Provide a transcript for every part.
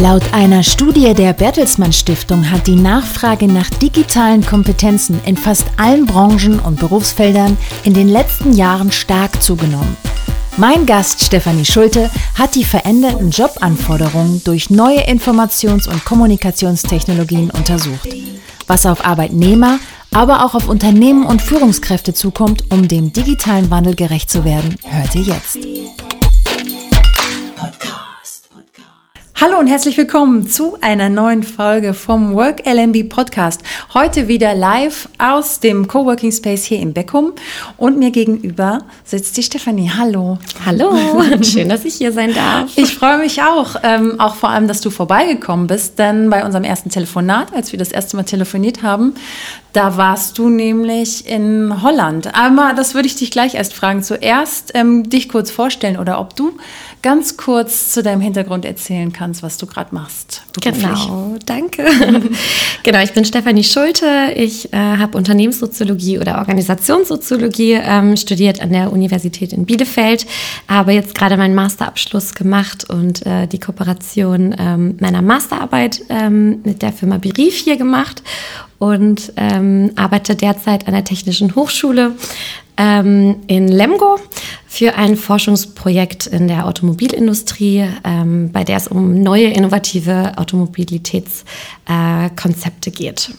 Laut einer Studie der Bertelsmann Stiftung hat die Nachfrage nach digitalen Kompetenzen in fast allen Branchen und Berufsfeldern in den letzten Jahren stark zugenommen. Mein Gast Stefanie Schulte hat die veränderten Jobanforderungen durch neue Informations- und Kommunikationstechnologien untersucht. Was auf Arbeitnehmer, aber auch auf Unternehmen und Führungskräfte zukommt, um dem digitalen Wandel gerecht zu werden, hört ihr jetzt. Hallo und herzlich willkommen zu einer neuen Folge vom Work LMB Podcast. Heute wieder live aus dem Coworking Space hier in Beckum und mir gegenüber sitzt die Stefanie. Hallo. Hallo, schön, dass ich hier sein darf. Ich freue mich auch, ähm, auch vor allem, dass du vorbeigekommen bist, denn bei unserem ersten Telefonat, als wir das erste Mal telefoniert haben, da warst du nämlich in Holland. Aber das würde ich dich gleich erst fragen. Zuerst ähm, dich kurz vorstellen oder ob du ganz kurz zu deinem Hintergrund erzählen kannst, was du gerade machst. Beruflich. Genau, danke. genau, ich bin Stefanie Schulte. Ich äh, habe Unternehmenssoziologie oder Organisationssoziologie ähm, studiert an der Universität in Bielefeld. Habe jetzt gerade meinen Masterabschluss gemacht und äh, die Kooperation ähm, meiner Masterarbeit ähm, mit der Firma Berief hier gemacht und ähm, arbeite derzeit an der Technischen Hochschule ähm, in Lemgo für ein Forschungsprojekt in der Automobilindustrie, ähm, bei der es um neue innovative Automobilitätskonzepte äh, geht.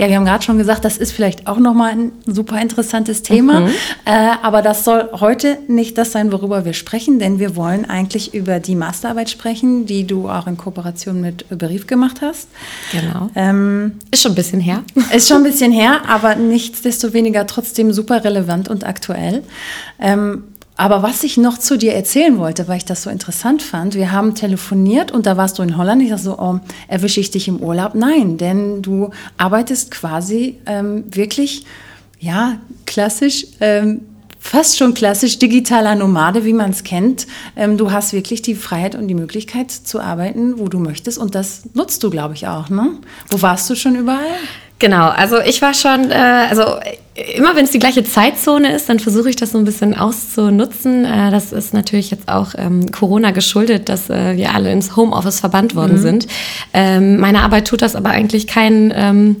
Ja, wir haben gerade schon gesagt, das ist vielleicht auch nochmal ein super interessantes Thema. Mhm. Äh, aber das soll heute nicht das sein, worüber wir sprechen, denn wir wollen eigentlich über die Masterarbeit sprechen, die du auch in Kooperation mit Berief gemacht hast. Genau. Ähm, ist schon ein bisschen her. Ist schon ein bisschen her, aber nichtsdestoweniger trotzdem super relevant und aktuell. Ähm, aber was ich noch zu dir erzählen wollte, weil ich das so interessant fand, wir haben telefoniert und da warst du in Holland. Ich dachte so, oh, erwische ich dich im Urlaub? Nein, denn du arbeitest quasi ähm, wirklich, ja, klassisch, ähm, fast schon klassisch digitaler Nomade, wie man es kennt. Ähm, du hast wirklich die Freiheit und die Möglichkeit zu arbeiten, wo du möchtest und das nutzt du, glaube ich, auch. Ne? Wo warst du schon überall? Genau, also ich war schon, äh, also immer wenn es die gleiche Zeitzone ist, dann versuche ich das so ein bisschen auszunutzen. Äh, das ist natürlich jetzt auch ähm, Corona geschuldet, dass äh, wir alle ins Homeoffice verbannt worden mhm. sind. Ähm, meine Arbeit tut das aber eigentlich kein, ähm,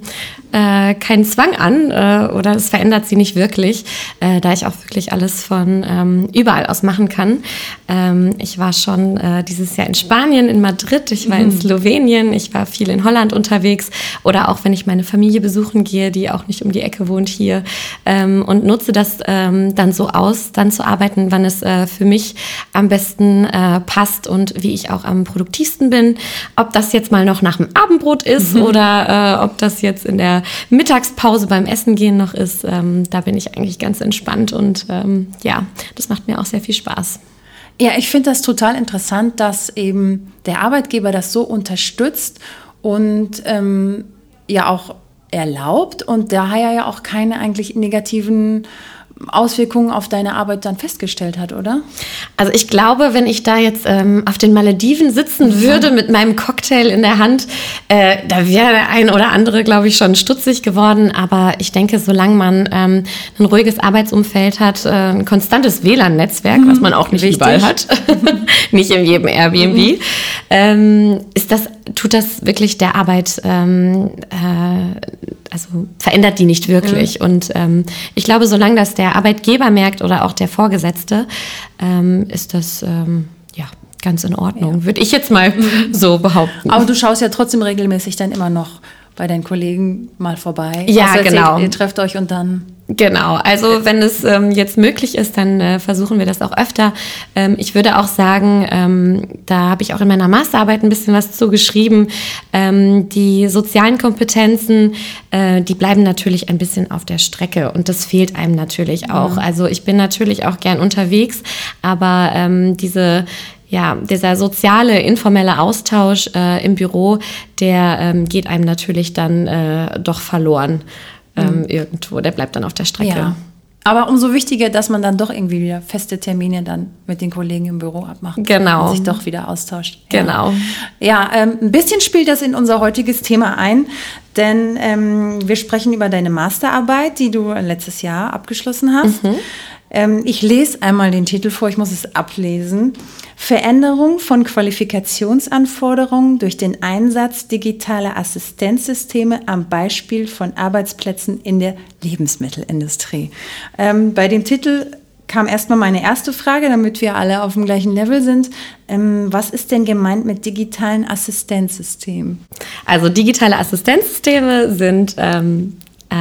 äh, keinen Zwang an äh, oder es verändert sie nicht wirklich, äh, da ich auch wirklich alles von ähm, überall aus machen kann. Ähm, ich war schon äh, dieses Jahr in Spanien, in Madrid, ich war mhm. in Slowenien, ich war viel in Holland unterwegs oder auch wenn ich meine Familie besuchen gehe, die auch nicht um die Ecke wohnt hier ähm, und nutze das ähm, dann so aus, dann zu arbeiten, wann es äh, für mich am besten äh, passt und wie ich auch am produktivsten bin. Ob das jetzt mal noch nach dem Abendbrot ist mhm. oder äh, ob das jetzt in der Mittagspause beim Essen gehen noch ist, ähm, da bin ich eigentlich ganz entspannt und ähm, ja, das macht mir auch sehr viel Spaß. Ja, ich finde das total interessant, dass eben der Arbeitgeber das so unterstützt und ähm, ja auch erlaubt und daher ja auch keine eigentlich negativen Auswirkungen auf deine Arbeit dann festgestellt hat, oder? Also ich glaube, wenn ich da jetzt ähm, auf den Malediven sitzen würde mit meinem Cocktail in der Hand, äh, da wäre der ein oder andere, glaube ich, schon stutzig geworden. Aber ich denke, solange man ähm, ein ruhiges Arbeitsumfeld hat, äh, ein konstantes WLAN-Netzwerk, mhm. was man auch nicht Richtig. überall hat, nicht in jedem Airbnb, mhm. ähm, ist das, tut das wirklich der Arbeit ähm, äh, also verändert die nicht wirklich. Mhm. Und ähm, ich glaube, solange das der Arbeitgeber merkt oder auch der Vorgesetzte, ähm, ist das ähm, ja ganz in Ordnung, ja. würde ich jetzt mal mhm. so behaupten. Aber du schaust ja trotzdem regelmäßig dann immer noch bei deinen Kollegen mal vorbei. Ja, also genau. Ihr, ihr trefft euch und dann. Genau, also wenn es ähm, jetzt möglich ist, dann äh, versuchen wir das auch öfter. Ähm, ich würde auch sagen, ähm, da habe ich auch in meiner Masterarbeit ein bisschen was zu geschrieben. Ähm, die sozialen Kompetenzen, äh, die bleiben natürlich ein bisschen auf der Strecke und das fehlt einem natürlich auch. Mhm. Also ich bin natürlich auch gern unterwegs, aber ähm, diese ja, dieser soziale, informelle Austausch äh, im Büro, der ähm, geht einem natürlich dann äh, doch verloren ähm, mhm. irgendwo. Der bleibt dann auf der Strecke. Ja. Aber umso wichtiger, dass man dann doch irgendwie wieder feste Termine dann mit den Kollegen im Büro abmacht. Genau. Und sich doch wieder austauscht. Ja. Genau. Ja, ähm, ein bisschen spielt das in unser heutiges Thema ein, denn ähm, wir sprechen über deine Masterarbeit, die du letztes Jahr abgeschlossen hast. Mhm. Ähm, ich lese einmal den Titel vor, ich muss es ablesen. Veränderung von Qualifikationsanforderungen durch den Einsatz digitaler Assistenzsysteme am Beispiel von Arbeitsplätzen in der Lebensmittelindustrie. Ähm, bei dem Titel kam erstmal meine erste Frage, damit wir alle auf dem gleichen Level sind. Ähm, was ist denn gemeint mit digitalen Assistenzsystemen? Also digitale Assistenzsysteme sind ähm, äh,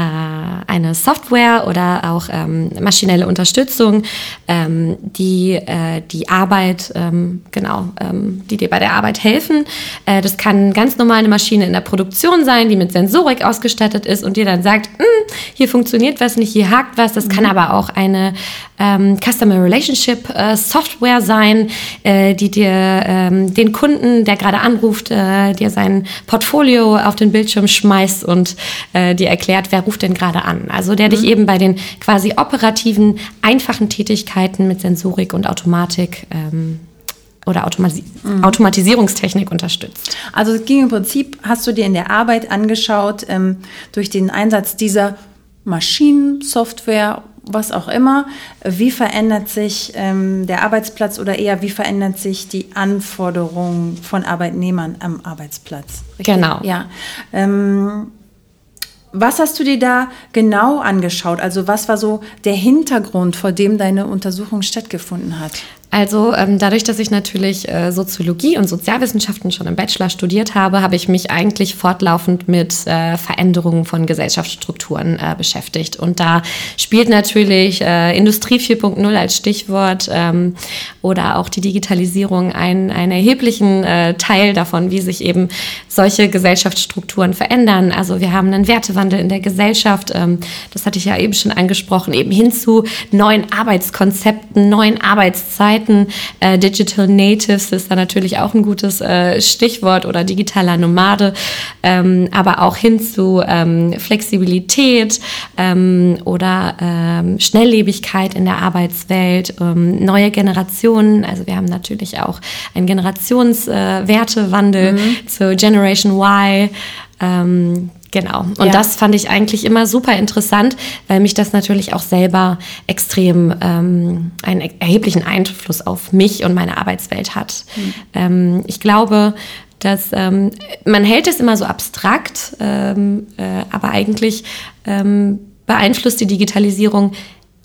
eine Software oder auch ähm, maschinelle Unterstützung, ähm, die äh, die Arbeit, ähm, genau, ähm, die dir bei der Arbeit helfen. Äh, das kann ganz normal eine Maschine in der Produktion sein, die mit Sensorik ausgestattet ist und dir dann sagt, hm, hier funktioniert was nicht, hier hakt was. Das mhm. kann aber auch eine ähm, Customer Relationship äh, Software sein, äh, die dir ähm, den Kunden, der gerade anruft, äh, dir sein Portfolio auf den Bildschirm schmeißt und äh, dir erklärt, wer ruft denn gerade an. Also der mhm. dich eben bei den quasi operativen, einfachen Tätigkeiten mit Sensorik und Automatik ähm, oder Automasi mhm. Automatisierungstechnik unterstützt. Also es ging im Prinzip, hast du dir in der Arbeit angeschaut, ähm, durch den Einsatz dieser Maschinen, Software was auch immer. Wie verändert sich ähm, der Arbeitsplatz oder eher wie verändert sich die Anforderung von Arbeitnehmern am Arbeitsplatz? Richtig? Genau. Ja. Ähm, was hast du dir da genau angeschaut? Also was war so der Hintergrund, vor dem deine Untersuchung stattgefunden hat? Also ähm, dadurch, dass ich natürlich äh, Soziologie und Sozialwissenschaften schon im Bachelor studiert habe, habe ich mich eigentlich fortlaufend mit äh, Veränderungen von Gesellschaftsstrukturen äh, beschäftigt. Und da spielt natürlich äh, Industrie 4.0 als Stichwort ähm, oder auch die Digitalisierung einen, einen erheblichen äh, Teil davon, wie sich eben solche Gesellschaftsstrukturen verändern. Also wir haben einen Wertewandel in der Gesellschaft, ähm, das hatte ich ja eben schon angesprochen, eben hin zu neuen Arbeitskonzepten, neuen Arbeitszeiten Seiten. Äh, Digital Natives ist da natürlich auch ein gutes äh, Stichwort oder digitaler Nomade, ähm, aber auch hin zu ähm, Flexibilität ähm, oder ähm, Schnelllebigkeit in der Arbeitswelt, ähm, neue Generationen. Also wir haben natürlich auch einen Generationswertewandel äh, mhm. zu Generation Y. Ähm, Genau. Und ja. das fand ich eigentlich immer super interessant, weil mich das natürlich auch selber extrem ähm, einen erheblichen Einfluss auf mich und meine Arbeitswelt hat. Mhm. Ähm, ich glaube, dass ähm, man hält es immer so abstrakt, ähm, äh, aber eigentlich ähm, beeinflusst die Digitalisierung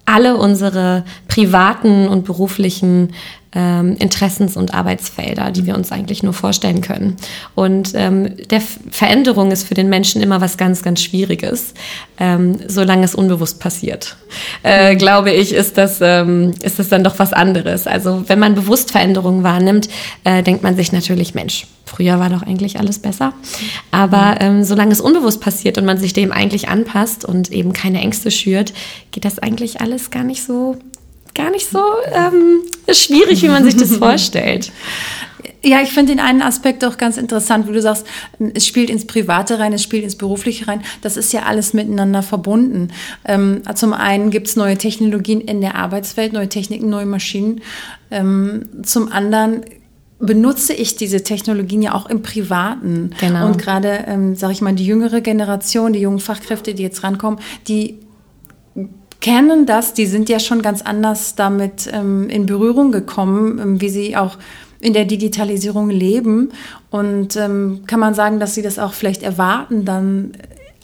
alle unsere privaten und beruflichen ähm, Interessens- und Arbeitsfelder, die wir uns eigentlich nur vorstellen können. Und ähm, der Veränderung ist für den Menschen immer was ganz, ganz Schwieriges, ähm, solange es unbewusst passiert. Äh, glaube ich, ist das, ähm, ist das dann doch was anderes. Also wenn man bewusst Veränderungen wahrnimmt, äh, denkt man sich natürlich, Mensch, früher war doch eigentlich alles besser. Aber ähm, solange es unbewusst passiert und man sich dem eigentlich anpasst und eben keine Ängste schürt, geht das eigentlich alles gar nicht so gar nicht so ähm, schwierig, wie man sich das vorstellt. Ja, ich finde den einen Aspekt auch ganz interessant, wo du sagst, es spielt ins Private rein, es spielt ins Berufliche rein. Das ist ja alles miteinander verbunden. Ähm, zum einen gibt es neue Technologien in der Arbeitswelt, neue Techniken, neue Maschinen. Ähm, zum anderen benutze ich diese Technologien ja auch im Privaten. Genau. Und gerade, ähm, sage ich mal, die jüngere Generation, die jungen Fachkräfte, die jetzt rankommen, die kennen das, die sind ja schon ganz anders damit ähm, in Berührung gekommen, ähm, wie sie auch in der Digitalisierung leben. Und ähm, kann man sagen, dass sie das auch vielleicht erwarten, dann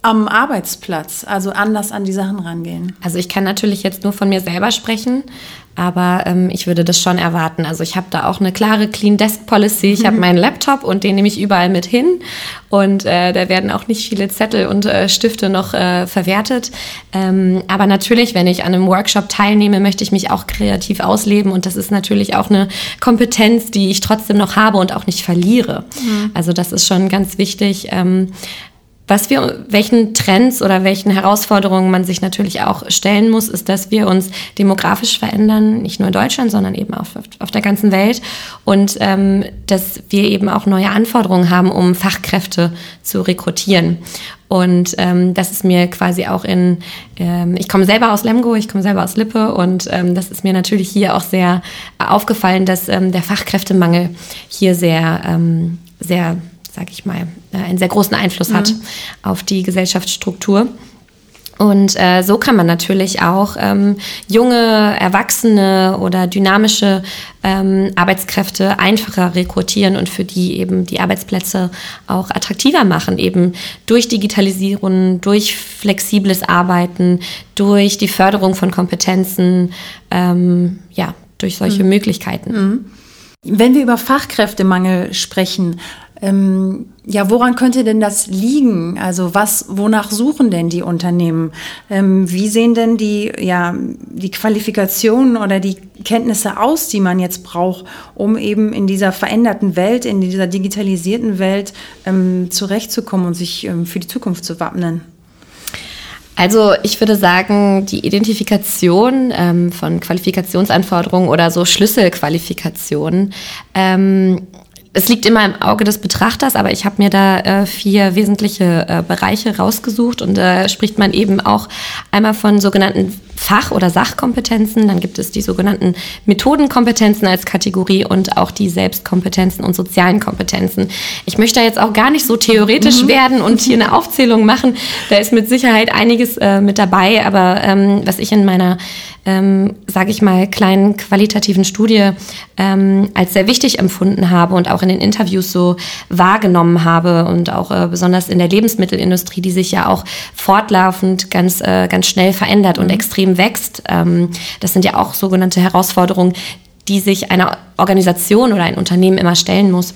am Arbeitsplatz, also anders an die Sachen rangehen? Also ich kann natürlich jetzt nur von mir selber sprechen. Aber ähm, ich würde das schon erwarten. Also ich habe da auch eine klare Clean Desk Policy. Ich habe mhm. meinen Laptop und den nehme ich überall mit hin. Und äh, da werden auch nicht viele Zettel und äh, Stifte noch äh, verwertet. Ähm, aber natürlich, wenn ich an einem Workshop teilnehme, möchte ich mich auch kreativ ausleben. Und das ist natürlich auch eine Kompetenz, die ich trotzdem noch habe und auch nicht verliere. Mhm. Also das ist schon ganz wichtig. Ähm, was wir, welchen Trends oder welchen Herausforderungen man sich natürlich auch stellen muss, ist, dass wir uns demografisch verändern, nicht nur in Deutschland, sondern eben auf, auf der ganzen Welt und ähm, dass wir eben auch neue Anforderungen haben, um Fachkräfte zu rekrutieren. Und ähm, das ist mir quasi auch in, ähm, ich komme selber aus Lemgo, ich komme selber aus Lippe und ähm, das ist mir natürlich hier auch sehr aufgefallen, dass ähm, der Fachkräftemangel hier sehr, ähm, sehr sag ich mal, äh, einen sehr großen Einfluss hat mhm. auf die Gesellschaftsstruktur. Und äh, so kann man natürlich auch ähm, junge, erwachsene oder dynamische ähm, Arbeitskräfte einfacher rekrutieren und für die eben die Arbeitsplätze auch attraktiver machen, eben durch Digitalisierung, durch flexibles Arbeiten, durch die Förderung von Kompetenzen, ähm, ja, durch solche mhm. Möglichkeiten. Mhm. Wenn wir über Fachkräftemangel sprechen, ähm, ja, woran könnte denn das liegen? Also was, wonach suchen denn die Unternehmen? Ähm, wie sehen denn die, ja, die Qualifikationen oder die Kenntnisse aus, die man jetzt braucht, um eben in dieser veränderten Welt, in dieser digitalisierten Welt ähm, zurechtzukommen und sich ähm, für die Zukunft zu wappnen? Also ich würde sagen, die Identifikation ähm, von Qualifikationsanforderungen oder so Schlüsselqualifikationen ähm, es liegt immer im Auge des Betrachters, aber ich habe mir da äh, vier wesentliche äh, Bereiche rausgesucht und da äh, spricht man eben auch einmal von sogenannten Fach- oder Sachkompetenzen, dann gibt es die sogenannten Methodenkompetenzen als Kategorie und auch die Selbstkompetenzen und sozialen Kompetenzen. Ich möchte da jetzt auch gar nicht so theoretisch mhm. werden und hier eine Aufzählung machen. Da ist mit Sicherheit einiges äh, mit dabei, aber ähm, was ich in meiner ähm, sage ich mal, kleinen qualitativen Studie ähm, als sehr wichtig empfunden habe und auch in den Interviews so wahrgenommen habe und auch äh, besonders in der Lebensmittelindustrie, die sich ja auch fortlaufend ganz, äh, ganz schnell verändert und mhm. extrem wächst. Ähm, das sind ja auch sogenannte Herausforderungen, die sich eine Organisation oder ein Unternehmen immer stellen muss.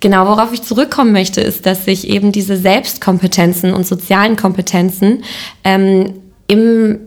Genau, worauf ich zurückkommen möchte, ist, dass sich eben diese Selbstkompetenzen und sozialen Kompetenzen ähm, im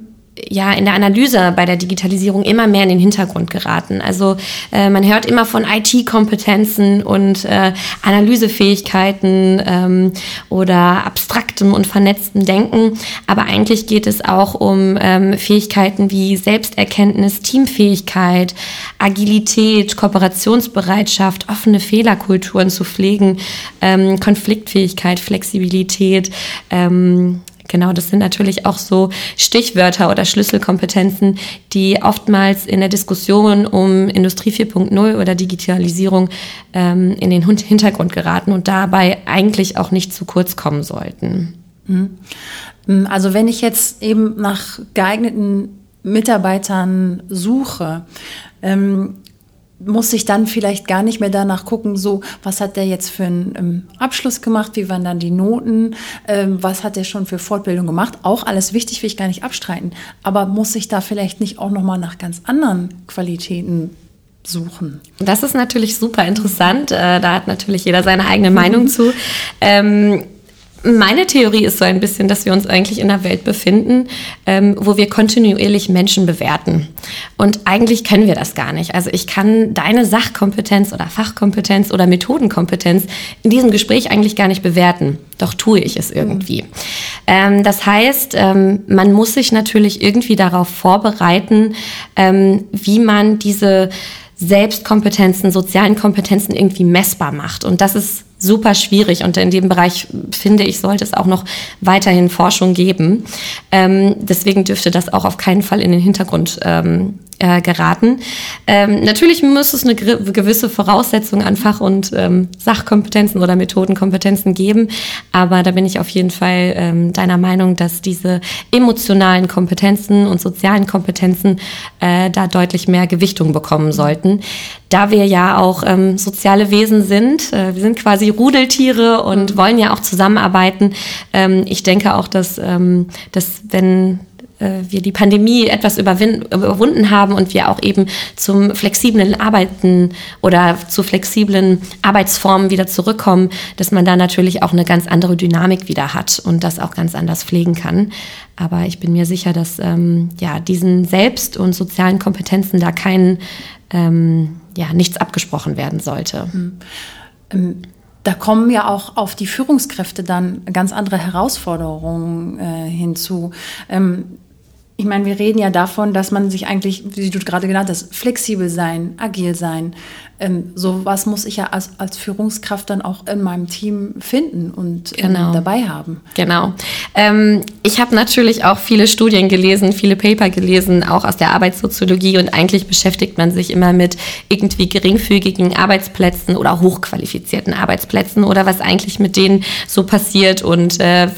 ja in der Analyse bei der Digitalisierung immer mehr in den Hintergrund geraten. Also äh, man hört immer von IT-Kompetenzen und äh, Analysefähigkeiten ähm, oder abstraktem und vernetztem Denken, aber eigentlich geht es auch um ähm, Fähigkeiten wie Selbsterkenntnis, Teamfähigkeit, Agilität, Kooperationsbereitschaft, offene Fehlerkulturen zu pflegen, ähm, Konfliktfähigkeit, Flexibilität, ähm, Genau, das sind natürlich auch so Stichwörter oder Schlüsselkompetenzen, die oftmals in der Diskussion um Industrie 4.0 oder Digitalisierung ähm, in den Hintergrund geraten und dabei eigentlich auch nicht zu kurz kommen sollten. Mhm. Mhm. Also wenn ich jetzt eben nach geeigneten Mitarbeitern suche, ähm, muss ich dann vielleicht gar nicht mehr danach gucken, so, was hat der jetzt für einen ähm, Abschluss gemacht, wie waren dann die Noten, ähm, was hat der schon für Fortbildung gemacht. Auch alles wichtig, will ich gar nicht abstreiten. Aber muss ich da vielleicht nicht auch nochmal nach ganz anderen Qualitäten suchen? Das ist natürlich super interessant. Äh, da hat natürlich jeder seine eigene Meinung zu. Ähm, meine Theorie ist so ein bisschen, dass wir uns eigentlich in einer Welt befinden, ähm, wo wir kontinuierlich Menschen bewerten. Und eigentlich können wir das gar nicht. Also ich kann deine Sachkompetenz oder Fachkompetenz oder Methodenkompetenz in diesem Gespräch eigentlich gar nicht bewerten. Doch tue ich es irgendwie. Mhm. Ähm, das heißt, ähm, man muss sich natürlich irgendwie darauf vorbereiten, ähm, wie man diese Selbstkompetenzen, sozialen Kompetenzen irgendwie messbar macht. Und das ist super schwierig und in dem Bereich finde ich, sollte es auch noch weiterhin Forschung geben. Ähm, deswegen dürfte das auch auf keinen Fall in den Hintergrund ähm, äh, geraten. Ähm, natürlich muss es eine gewisse Voraussetzung an Fach- und ähm, Sachkompetenzen oder Methodenkompetenzen geben, aber da bin ich auf jeden Fall ähm, deiner Meinung, dass diese emotionalen Kompetenzen und sozialen Kompetenzen äh, da deutlich mehr Gewichtung bekommen sollten. Da wir ja auch ähm, soziale Wesen sind, äh, wir sind quasi Rudeltiere und wollen ja auch zusammenarbeiten. Ähm, ich denke auch, dass, ähm, dass wenn wir die Pandemie etwas überwunden haben und wir auch eben zum flexiblen Arbeiten oder zu flexiblen Arbeitsformen wieder zurückkommen, dass man da natürlich auch eine ganz andere Dynamik wieder hat und das auch ganz anders pflegen kann. Aber ich bin mir sicher, dass ähm, ja diesen Selbst- und sozialen Kompetenzen da kein ähm, ja nichts abgesprochen werden sollte. Mhm. Ähm da kommen ja auch auf die Führungskräfte dann ganz andere Herausforderungen äh, hinzu. Ähm, ich meine, wir reden ja davon, dass man sich eigentlich, wie du gerade genannt hast, flexibel sein, agil sein. Ähm, so was muss ich ja als, als Führungskraft dann auch in meinem Team finden und ähm, genau. dabei haben. Genau. Ähm, ich habe natürlich auch viele Studien gelesen, viele Paper gelesen, auch aus der Arbeitssoziologie und eigentlich beschäftigt man sich immer mit irgendwie geringfügigen Arbeitsplätzen oder hochqualifizierten Arbeitsplätzen oder was eigentlich mit denen so passiert und äh,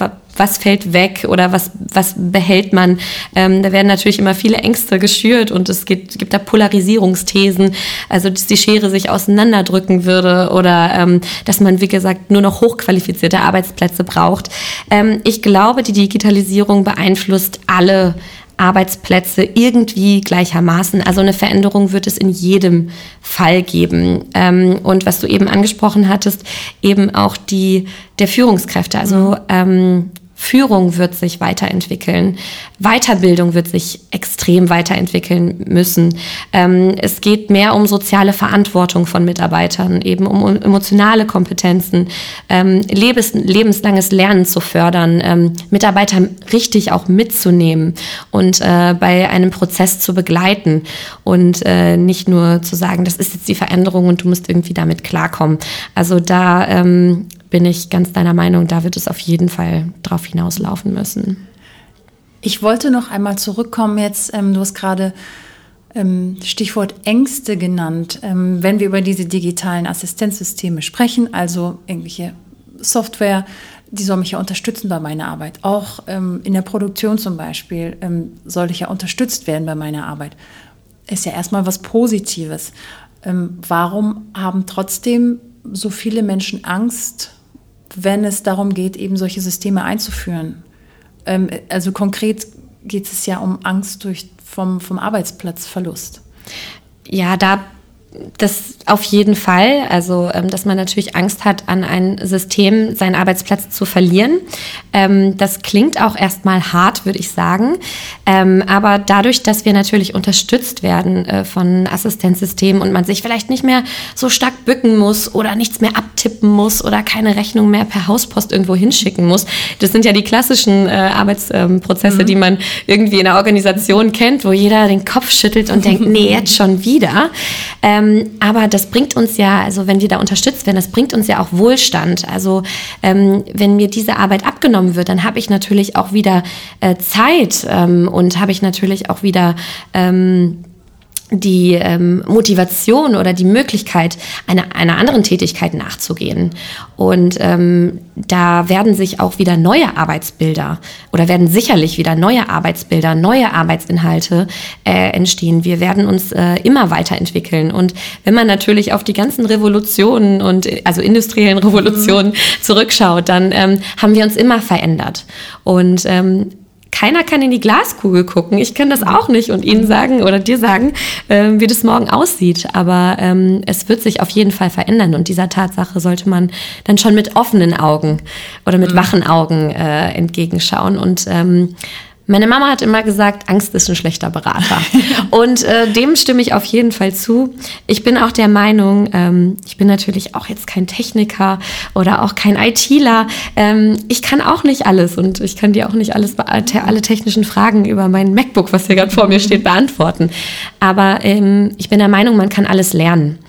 was fällt weg oder was, was behält man. Ähm, da werden natürlich immer viele Ängste geschürt und es gibt, gibt da Polarisierungsthesen, also dass die Schere sich auseinanderdrücken würde oder ähm, dass man, wie gesagt, nur noch hochqualifizierte Arbeitsplätze braucht. Ähm, ich glaube, die Digitalisierung beeinflusst alle Arbeitsplätze irgendwie gleichermaßen. Also eine Veränderung wird es in jedem Fall geben. Ähm, und was du eben angesprochen hattest, eben auch die der Führungskräfte. Also mhm. ähm, Führung wird sich weiterentwickeln. Weiterbildung wird sich extrem weiterentwickeln müssen. Ähm, es geht mehr um soziale Verantwortung von Mitarbeitern, eben um emotionale Kompetenzen, ähm, lebens, lebenslanges Lernen zu fördern, ähm, Mitarbeiter richtig auch mitzunehmen und äh, bei einem Prozess zu begleiten und äh, nicht nur zu sagen, das ist jetzt die Veränderung und du musst irgendwie damit klarkommen. Also da ähm, bin ich ganz deiner Meinung, da wird es auf jeden Fall drauf hinauslaufen müssen. Ich wollte noch einmal zurückkommen jetzt, ähm, du hast gerade ähm, Stichwort Ängste genannt. Ähm, wenn wir über diese digitalen Assistenzsysteme sprechen, also irgendwelche Software, die soll mich ja unterstützen bei meiner Arbeit. Auch ähm, in der Produktion zum Beispiel ähm, soll ich ja unterstützt werden bei meiner Arbeit. Ist ja erstmal was Positives. Ähm, warum haben trotzdem so viele Menschen Angst wenn es darum geht, eben solche Systeme einzuführen. Ähm, also konkret geht es ja um Angst durch, vom, vom Arbeitsplatzverlust. Ja, da das auf jeden Fall. Also, ähm, dass man natürlich Angst hat, an ein System seinen Arbeitsplatz zu verlieren. Ähm, das klingt auch erstmal hart, würde ich sagen. Ähm, aber dadurch, dass wir natürlich unterstützt werden äh, von Assistenzsystemen und man sich vielleicht nicht mehr so stark bücken muss oder nichts mehr abtippen muss oder keine Rechnung mehr per Hauspost irgendwo hinschicken muss. Das sind ja die klassischen äh, Arbeitsprozesse, mhm. die man irgendwie in der Organisation kennt, wo jeder den Kopf schüttelt und denkt, nee, jetzt schon wieder. Ähm, aber das bringt uns ja, also wenn wir da unterstützt werden, das bringt uns ja auch Wohlstand. Also ähm, wenn mir diese Arbeit abgenommen wird, dann habe ich natürlich auch wieder äh, Zeit ähm, und habe ich natürlich auch wieder ähm, die ähm, Motivation oder die Möglichkeit, einer, einer anderen Tätigkeit nachzugehen. Und ähm, da werden sich auch wieder neue Arbeitsbilder oder werden sicherlich wieder neue Arbeitsbilder, neue Arbeitsinhalte äh, entstehen. Wir werden uns äh, immer weiterentwickeln. Und wenn man natürlich auf die ganzen Revolutionen und also industriellen Revolutionen mhm. zurückschaut, dann ähm, haben wir uns immer verändert. Und ähm, keiner kann in die Glaskugel gucken. Ich kann das auch nicht und Ihnen sagen oder dir sagen, äh, wie das morgen aussieht. Aber ähm, es wird sich auf jeden Fall verändern und dieser Tatsache sollte man dann schon mit offenen Augen oder mit mhm. wachen Augen äh, entgegenschauen und ähm, meine Mama hat immer gesagt, Angst ist ein schlechter Berater. und äh, dem stimme ich auf jeden Fall zu. Ich bin auch der Meinung, ähm, ich bin natürlich auch jetzt kein Techniker oder auch kein ITler. Ähm, ich kann auch nicht alles und ich kann dir auch nicht alles, alle technischen Fragen über mein MacBook, was hier gerade vor mir steht, beantworten. Aber ähm, ich bin der Meinung, man kann alles lernen.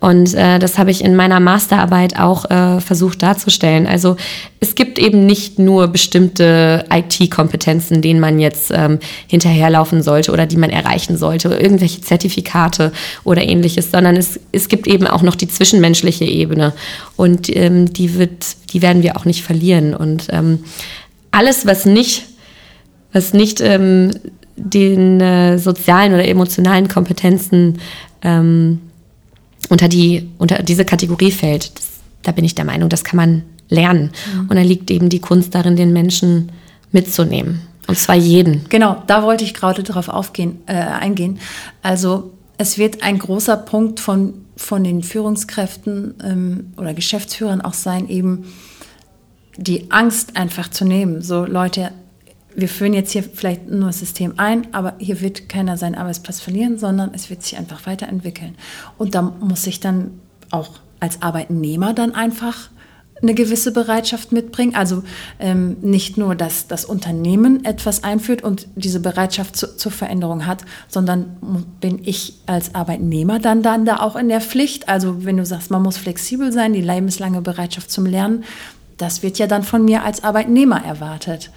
Und äh, das habe ich in meiner Masterarbeit auch äh, versucht darzustellen. Also es gibt eben nicht nur bestimmte IT-Kompetenzen, denen man jetzt ähm, hinterherlaufen sollte oder die man erreichen sollte, irgendwelche Zertifikate oder ähnliches, sondern es, es gibt eben auch noch die zwischenmenschliche Ebene und ähm, die wird, die werden wir auch nicht verlieren. Und ähm, alles, was nicht, was nicht ähm, den äh, sozialen oder emotionalen Kompetenzen ähm, unter, die, unter diese Kategorie fällt. Das, da bin ich der Meinung, das kann man lernen. Mhm. Und da liegt eben die Kunst darin, den Menschen mitzunehmen. Und zwar jeden. Genau, da wollte ich gerade darauf aufgehen, äh, eingehen. Also es wird ein großer Punkt von, von den Führungskräften ähm, oder Geschäftsführern auch sein, eben die Angst einfach zu nehmen. So Leute, wir führen jetzt hier vielleicht nur das System ein, aber hier wird keiner seinen Arbeitsplatz verlieren, sondern es wird sich einfach weiterentwickeln. Und da muss ich dann auch als Arbeitnehmer dann einfach eine gewisse Bereitschaft mitbringen. Also ähm, nicht nur, dass das Unternehmen etwas einführt und diese Bereitschaft zu, zur Veränderung hat, sondern bin ich als Arbeitnehmer dann, dann da auch in der Pflicht. Also wenn du sagst, man muss flexibel sein, die lebenslange Bereitschaft zum Lernen, das wird ja dann von mir als Arbeitnehmer erwartet.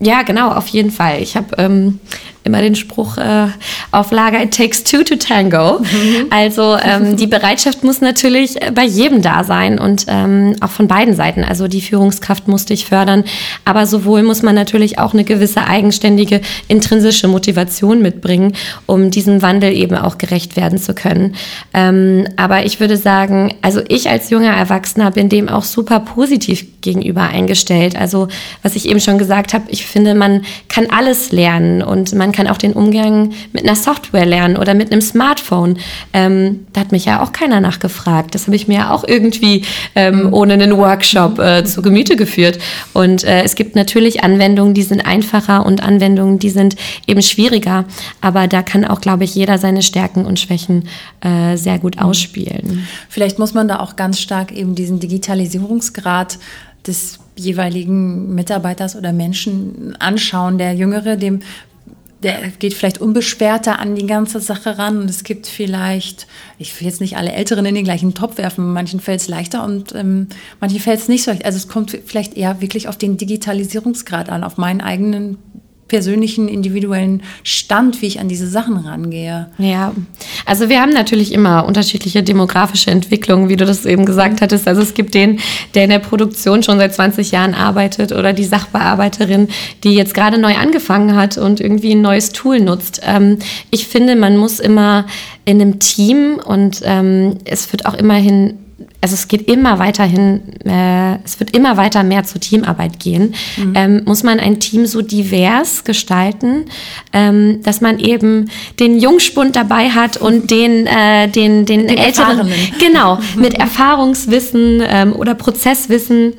Ja, genau, auf jeden Fall. Ich habe ähm, immer den Spruch äh, auf Lager, it takes two to tango. Mhm. Also ähm, die Bereitschaft muss natürlich äh, bei jedem da sein und ähm, auch von beiden Seiten. Also die Führungskraft muss dich fördern, aber sowohl muss man natürlich auch eine gewisse eigenständige intrinsische Motivation mitbringen, um diesem Wandel eben auch gerecht werden zu können. Ähm, aber ich würde sagen, also ich als junger Erwachsener bin dem auch super positiv gegenüber eingestellt. Also was ich eben schon gesagt habe, ich finde, man kann alles lernen und man kann auch den Umgang mit einer Software lernen oder mit einem Smartphone. Ähm, da hat mich ja auch keiner nachgefragt. Das habe ich mir ja auch irgendwie ähm, ohne einen Workshop äh, zu Gemüte geführt. Und äh, es gibt natürlich Anwendungen, die sind einfacher und Anwendungen, die sind eben schwieriger. Aber da kann auch, glaube ich, jeder seine Stärken und Schwächen äh, sehr gut ausspielen. Vielleicht muss man da auch ganz stark eben diesen Digitalisierungsgrad des jeweiligen Mitarbeiters oder Menschen anschauen. Der Jüngere, dem der geht vielleicht unbeschwerter an die ganze Sache ran und es gibt vielleicht, ich will jetzt nicht alle Älteren in den gleichen Topf werfen, manchen fällt es leichter und ähm, manchen fällt es nicht so leicht. Also es kommt vielleicht eher wirklich auf den Digitalisierungsgrad an, auf meinen eigenen persönlichen, individuellen Stand, wie ich an diese Sachen rangehe. Ja, also wir haben natürlich immer unterschiedliche demografische Entwicklungen, wie du das eben gesagt hattest. Also es gibt den, der in der Produktion schon seit 20 Jahren arbeitet oder die Sachbearbeiterin, die jetzt gerade neu angefangen hat und irgendwie ein neues Tool nutzt. Ähm, ich finde, man muss immer in einem Team und ähm, es wird auch immerhin also es geht immer weiterhin, äh, es wird immer weiter mehr zur Teamarbeit gehen, mhm. ähm, muss man ein Team so divers gestalten, ähm, dass man eben den Jungspund dabei hat und den, äh, den, den, den älteren, Erfahrenen. genau, mit Erfahrungswissen ähm, oder Prozesswissen.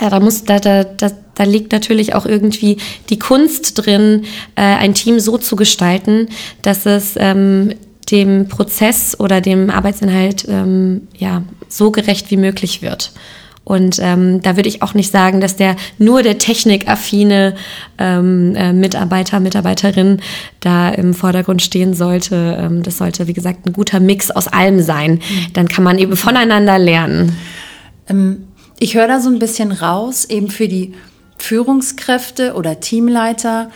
Ja, da muss, da, da, da, da liegt natürlich auch irgendwie die Kunst drin, äh, ein Team so zu gestalten, dass es ähm, dem Prozess oder dem Arbeitsinhalt ähm, ja, so gerecht wie möglich wird. Und ähm, da würde ich auch nicht sagen, dass der nur der technikaffine ähm, äh, Mitarbeiter, Mitarbeiterin da im Vordergrund stehen sollte. Ähm, das sollte, wie gesagt, ein guter Mix aus allem sein. Dann kann man eben voneinander lernen. Ähm, ich höre da so ein bisschen raus, eben für die Führungskräfte oder Teamleiter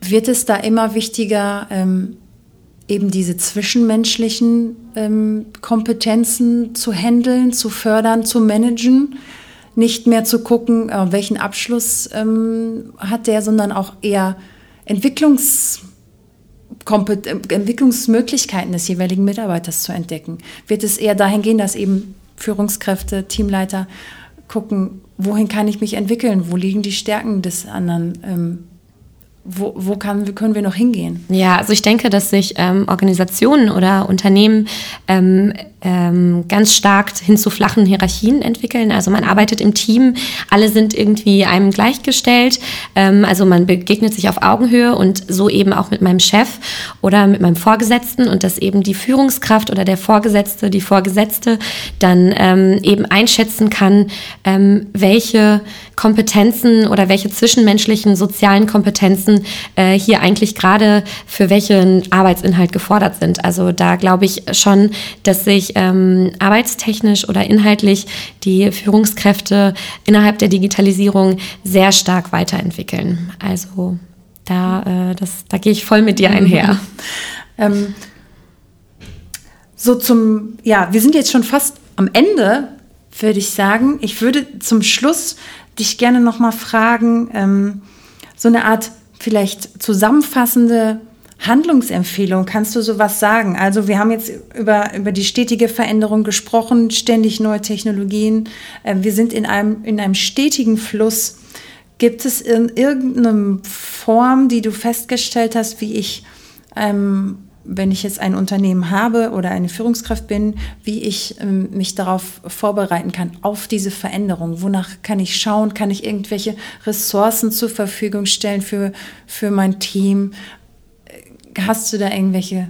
wird es da immer wichtiger, ähm, eben diese zwischenmenschlichen ähm, Kompetenzen zu handeln, zu fördern, zu managen. Nicht mehr zu gucken, äh, welchen Abschluss ähm, hat der, sondern auch eher Entwicklungs Entwicklungsmöglichkeiten des jeweiligen Mitarbeiters zu entdecken. Wird es eher dahin gehen, dass eben Führungskräfte, Teamleiter gucken, wohin kann ich mich entwickeln, wo liegen die Stärken des anderen ähm, wo, wo kann, können wir noch hingehen? Ja, also ich denke, dass sich ähm, Organisationen oder Unternehmen ähm, ähm, ganz stark hin zu flachen Hierarchien entwickeln. Also man arbeitet im Team, alle sind irgendwie einem gleichgestellt. Ähm, also man begegnet sich auf Augenhöhe und so eben auch mit meinem Chef oder mit meinem Vorgesetzten und dass eben die Führungskraft oder der Vorgesetzte, die Vorgesetzte dann ähm, eben einschätzen kann, ähm, welche Kompetenzen oder welche zwischenmenschlichen sozialen Kompetenzen äh, hier eigentlich gerade für welchen Arbeitsinhalt gefordert sind. Also da glaube ich schon, dass sich ähm, arbeitstechnisch oder inhaltlich die Führungskräfte innerhalb der Digitalisierung sehr stark weiterentwickeln. Also da, äh, das, da gehe ich voll mit dir einher. ähm, so zum, ja, wir sind jetzt schon fast am Ende, würde ich sagen. Ich würde zum Schluss dich gerne noch mal fragen, ähm, so eine Art vielleicht zusammenfassende Handlungsempfehlung, kannst du sowas sagen? Also wir haben jetzt über, über die stetige Veränderung gesprochen, ständig neue Technologien. Äh, wir sind in einem, in einem stetigen Fluss. Gibt es in irgendeiner Form, die du festgestellt hast, wie ich, ähm, wenn ich jetzt ein Unternehmen habe oder eine Führungskraft bin, wie ich ähm, mich darauf vorbereiten kann, auf diese Veränderung? Wonach kann ich schauen? Kann ich irgendwelche Ressourcen zur Verfügung stellen für, für mein Team? Hast du da irgendwelche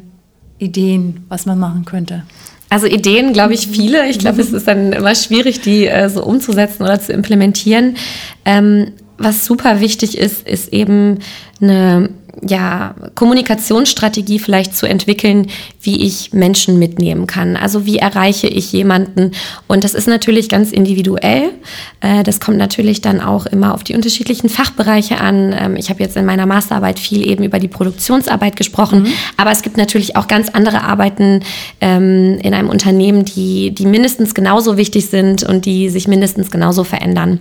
Ideen, was man machen könnte? Also Ideen, glaube ich, viele. Ich glaube, es ist dann immer schwierig, die äh, so umzusetzen oder zu implementieren. Ähm, was super wichtig ist, ist eben eine ja, Kommunikationsstrategie vielleicht zu entwickeln, wie ich Menschen mitnehmen kann. Also wie erreiche ich jemanden? Und das ist natürlich ganz individuell. Äh, das kommt natürlich dann auch immer auf die unterschiedlichen Fachbereiche an. Ähm, ich habe jetzt in meiner Masterarbeit viel eben über die Produktionsarbeit gesprochen, mhm. aber es gibt natürlich auch ganz andere Arbeiten ähm, in einem Unternehmen, die, die mindestens genauso wichtig sind und die sich mindestens genauso verändern.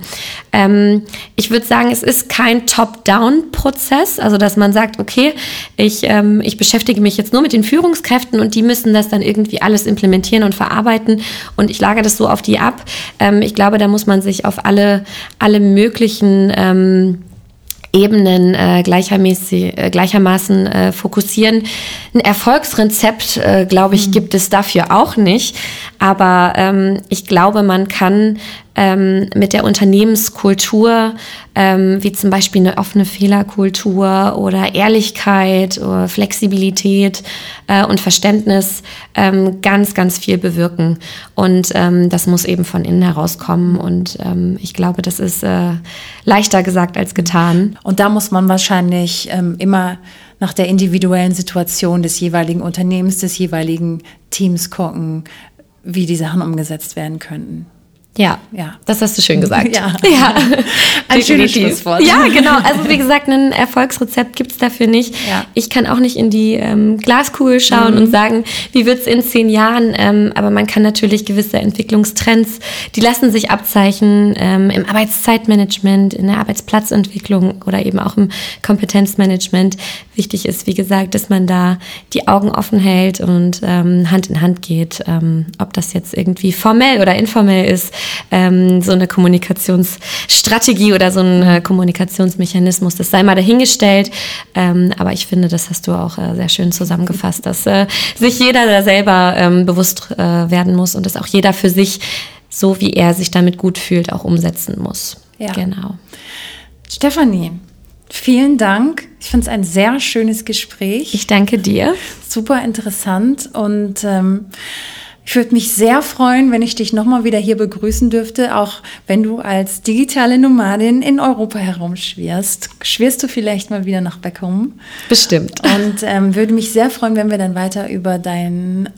Ähm, ich würde sagen, es ist kein Top-Down-Prozess, also dass man sagt, okay, ich, ich beschäftige mich jetzt nur mit den Führungskräften und die müssen das dann irgendwie alles implementieren und verarbeiten und ich lage das so auf die ab. Ähm, ich glaube, da muss man sich auf alle, alle möglichen ähm, Ebenen äh, gleichermäßig, äh, gleichermaßen äh, fokussieren. Ein Erfolgsrezept, äh, glaube ich, mhm. gibt es dafür auch nicht. Aber ähm, ich glaube, man kann ähm, mit der Unternehmenskultur, ähm, wie zum Beispiel eine offene Fehlerkultur oder Ehrlichkeit oder Flexibilität äh, und Verständnis ähm, ganz, ganz viel bewirken. Und ähm, das muss eben von innen herauskommen. Und ähm, ich glaube, das ist äh, leichter gesagt als getan. Und da muss man wahrscheinlich ähm, immer nach der individuellen Situation des jeweiligen Unternehmens, des jeweiligen Teams gucken, wie die Sachen umgesetzt werden könnten. Ja, ja, das hast du schön gesagt. Ja, ja. ein schönes Schlusswort. Ja, genau. Also wie gesagt, ein Erfolgsrezept gibt's dafür nicht. Ja. Ich kann auch nicht in die ähm, Glaskugel schauen mhm. und sagen, wie wird's in zehn Jahren. Ähm, aber man kann natürlich gewisse Entwicklungstrends, die lassen sich abzeichnen ähm, im Arbeitszeitmanagement, in der Arbeitsplatzentwicklung oder eben auch im Kompetenzmanagement. Wichtig ist, wie gesagt, dass man da die Augen offen hält und ähm, Hand in Hand geht, ähm, ob das jetzt irgendwie formell oder informell ist ähm, so eine Kommunikationsstrategie oder so ein äh, Kommunikationsmechanismus. Das sei mal dahingestellt. Ähm, aber ich finde, das hast du auch äh, sehr schön zusammengefasst, dass äh, sich jeder da selber ähm, bewusst äh, werden muss und dass auch jeder für sich, so wie er sich damit gut fühlt, auch umsetzen muss. Ja. Genau. Stefanie, Vielen Dank. Ich finde es ein sehr schönes Gespräch. Ich danke dir. Super interessant und ähm, ich würde mich sehr freuen, wenn ich dich nochmal wieder hier begrüßen dürfte, auch wenn du als digitale Nomadin in Europa herumschwirrst. Schwirst du vielleicht mal wieder nach Beckum? Bestimmt. Und ähm, würde mich sehr freuen, wenn wir dann weiter über dein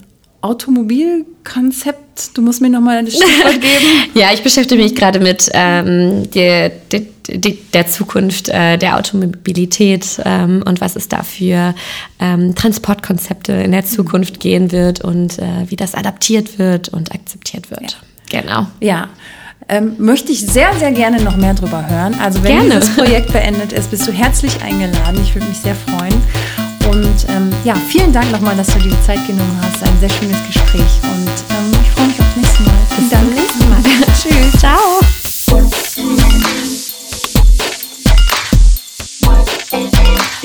Automobilkonzept, du musst mir nochmal ein Stichwort geben. ja, ich beschäftige mich gerade mit ähm, der, der der Zukunft äh, der Automobilität ähm, und was es da für ähm, Transportkonzepte in der Zukunft gehen wird und äh, wie das adaptiert wird und akzeptiert wird. Ja. Genau. Ja. Ähm, möchte ich sehr, sehr gerne noch mehr darüber hören. Also wenn gerne. dieses Projekt beendet ist, bist du herzlich eingeladen. Ich würde mich sehr freuen. Und ähm, ja, vielen Dank nochmal, dass du dir die Zeit genommen hast. Ein sehr schönes Gespräch und ähm, ich freue mich aufs nächste Mal. Bis zum nächsten Mal. Tschüss. Ciao.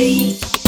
Beat.